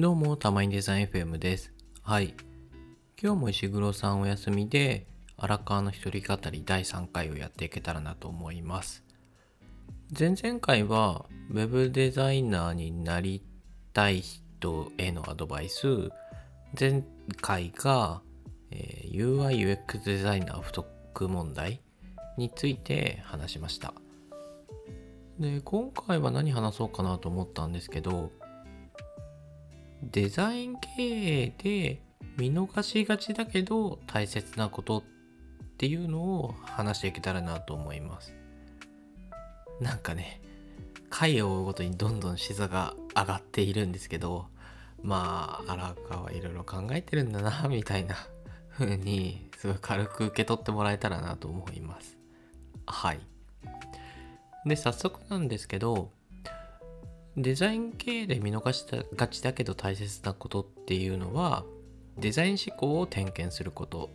どうも、たまにデザイン FM です。はい。今日も石黒さんお休みで、荒川の一人語り第3回をやっていけたらなと思います。前々回は、ウェブデザイナーになりたい人へのアドバイス、前回が、えー UI/UX デザイナー不足問題について話しました。で、今回は何話そうかなと思ったんですけど、デザイン経営で見逃しがちだけど大切なことっていうのを話していけたらなと思います。なんかね、回を追うごとにどんどん視座が上がっているんですけど、まあ、荒川はいろいろ考えてるんだな、みたいな風に、すごい軽く受け取ってもらえたらなと思います。はい。で、早速なんですけど、デザイン系で見逃したがちだけど大切なことっていうのはデザイン思考を点検すること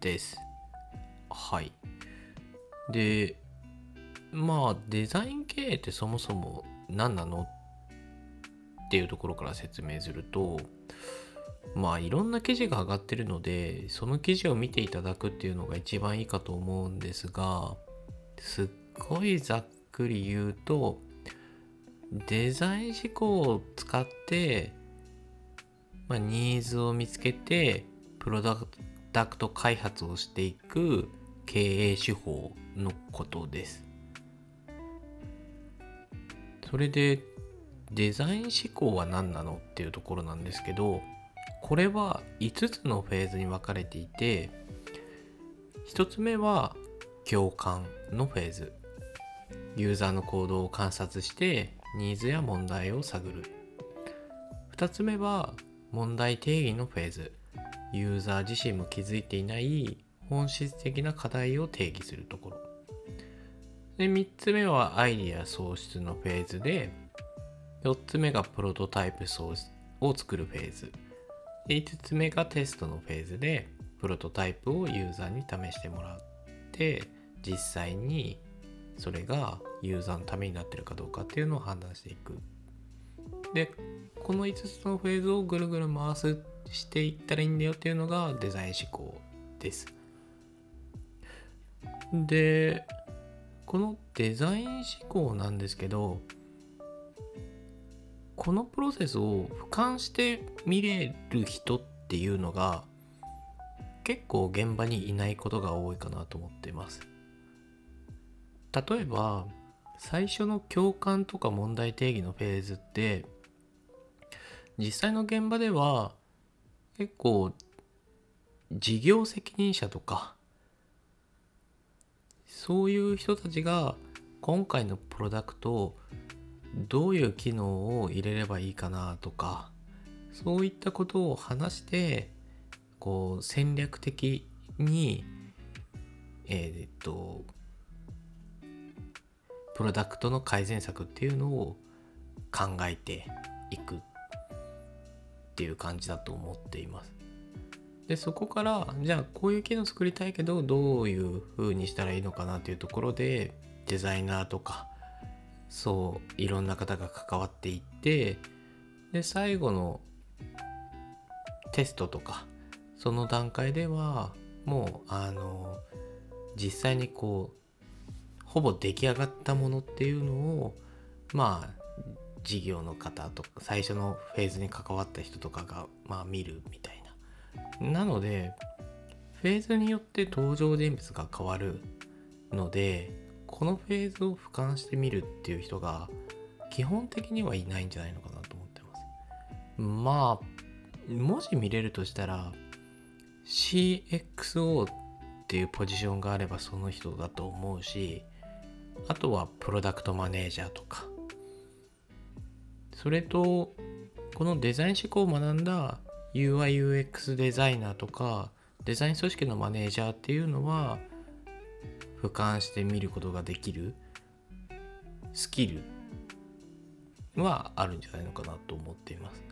です。はい。で、まあデザイン系ってそもそも何なのっていうところから説明するとまあいろんな記事が上がってるのでその記事を見ていただくっていうのが一番いいかと思うんですがすっごいざっくり言うとデザイン思考を使って、まあ、ニーズを見つけてプロダクト開発をしていく経営手法のことです。それでデザイン思考は何なのっていうところなんですけどこれは5つのフェーズに分かれていて1つ目は共感のフェーズユーザーの行動を観察してニーズや問題を探る。2つ目は問題定義のフェーズ。ユーザー自身も気づいていない本質的な課題を定義するところ。で3つ目はアイディア創出のフェーズで4つ目がプロトタイプ創出を作るフェーズ。で5つ目がテストのフェーズでプロトタイプをユーザーに試してもらって実際にそれがユーザーのためになってるかどうかっていうのを判断していく。で、この5つのフェーズをぐるぐる回すしていったらいいんだよっていうのがデザイン思考です。で、このデザイン思考なんですけど、このプロセスを俯瞰して見れる人っていうのが結構現場にいないことが多いかなと思ってます。例えば最初の共感とか問題定義のフェーズって実際の現場では結構事業責任者とかそういう人たちが今回のプロダクトどういう機能を入れればいいかなとかそういったことを話してこう戦略的にえっとプロダクトの改善策っていうのを考えていくっていう感じだと思っています。でそこからじゃあこういう機能作りたいけどどういう風にしたらいいのかなっていうところでデザイナーとかそういろんな方が関わっていってで最後のテストとかその段階ではもうあの実際にこうほぼ出来上がったものっていうのをまあ事業の方とか最初のフェーズに関わった人とかがまあ見るみたいな。なのでフェーズによって登場人物が変わるのでこのフェーズを俯瞰してみるっていう人が基本的にはいないんじゃないのかなと思ってます。まあもし見れるとしたら CXO っていうポジションがあればその人だと思うしあとはプロダクトマネージャーとか。それとこのデザイン思考を学んだ UIUX デザイナーとかデザイン組織のマネージャーっていうのは俯瞰して見ることができるスキルはあるんじゃないのかなと思っています。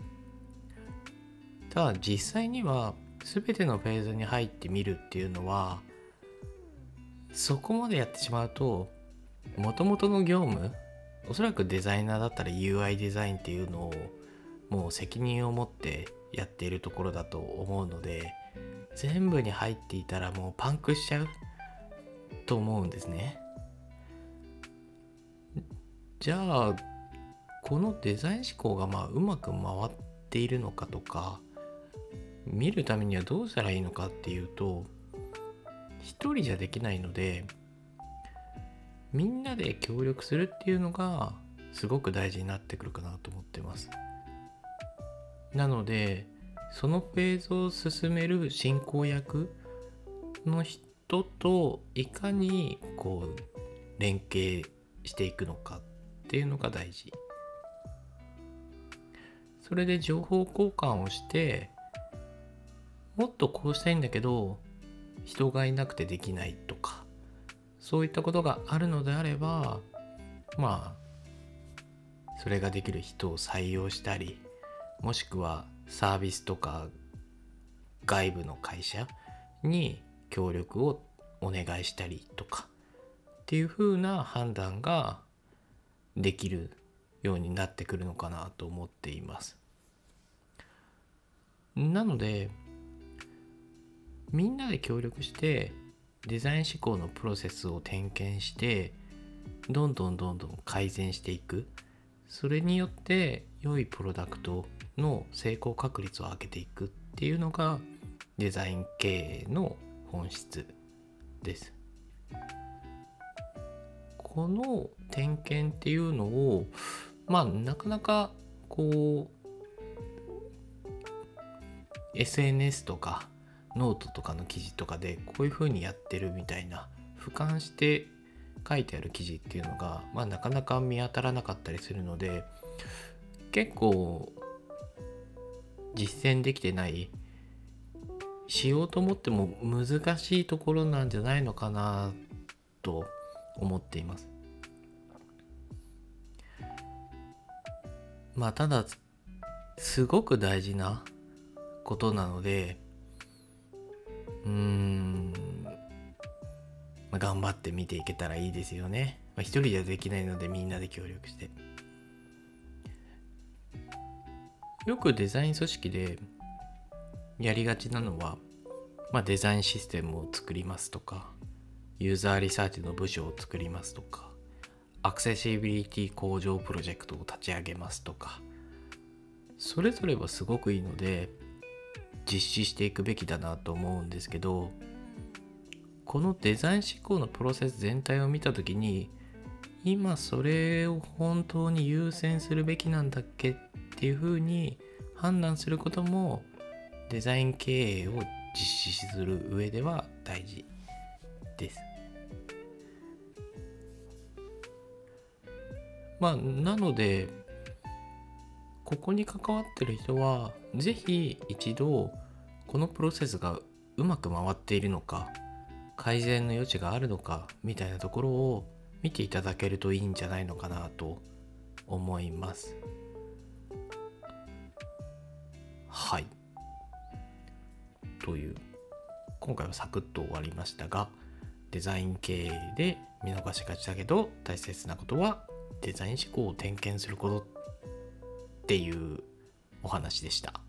ただ実際には全てのフェーズに入ってみるっていうのはそこまでやってしまうともともとの業務おそらくデザイナーだったら UI デザインっていうのをもう責任を持ってやっているところだと思うので全部に入っていたらもうパンクしちゃうと思うんですね。じゃあこのデザイン思考がまあうまく回っているのかとか見るためにはどうしたらいいのかっていうと一人じゃできないのでみんなで協力するっていうのがすごく大事になってくるかなと思ってます。なのでそのフェーズを進める進行役の人といかにこう連携していくのかっていうのが大事。それで情報交換をしてもっとこうしたいんだけど人がいなくてできないとかそういったことがあるのであればまあそれができる人を採用したりもしくはサービスとか外部の会社に協力をお願いしたりとかっていう風な判断ができるようになってくるのかなと思っています。なのでみんなで協力してデザイン思考のプロセスを点検してどんどんどんどん改善していく。それによって良いプロダクトの成功確率を上げていく。っていうのがデザイン経営の本質です。この点検っていうのをまあなかなかこう SNS とかノートとかの記事とかでこういう風にやってるみたいな俯瞰して書いてある記事っていうのが、まあ、なかなか見当たらなかったりするので結構実践できてないしようと思っても難しいところなんじゃないのかなと思っています。まあただすごく大事なことなのでうーん、ま、頑張って見ていけたらいいですよね。まあ、一人じゃできないのでみんなで協力して。よくデザイン組織でやりがちなのは、まあ、デザインシステムを作りますとか、ユーザーリサーチの部署を作りますとか、アクセシビリティ向上プロジェクトを立ち上げますとか、それぞれはすごくいいので、実施していくべきだなと思うんですけどこのデザイン思考のプロセス全体を見た時に今それを本当に優先するべきなんだっけっていうふうに判断することもデザイン経営を実施する上では大事です。まあなのでここに関わってる人は是非一度このプロセスがうまく回っているのか改善の余地があるのかみたいなところを見ていただけるといいんじゃないのかなと思いますはいという今回はサクッと終わりましたがデザイン経営で見逃しがちだけど大切なことはデザイン思考を点検することっていうお話でした。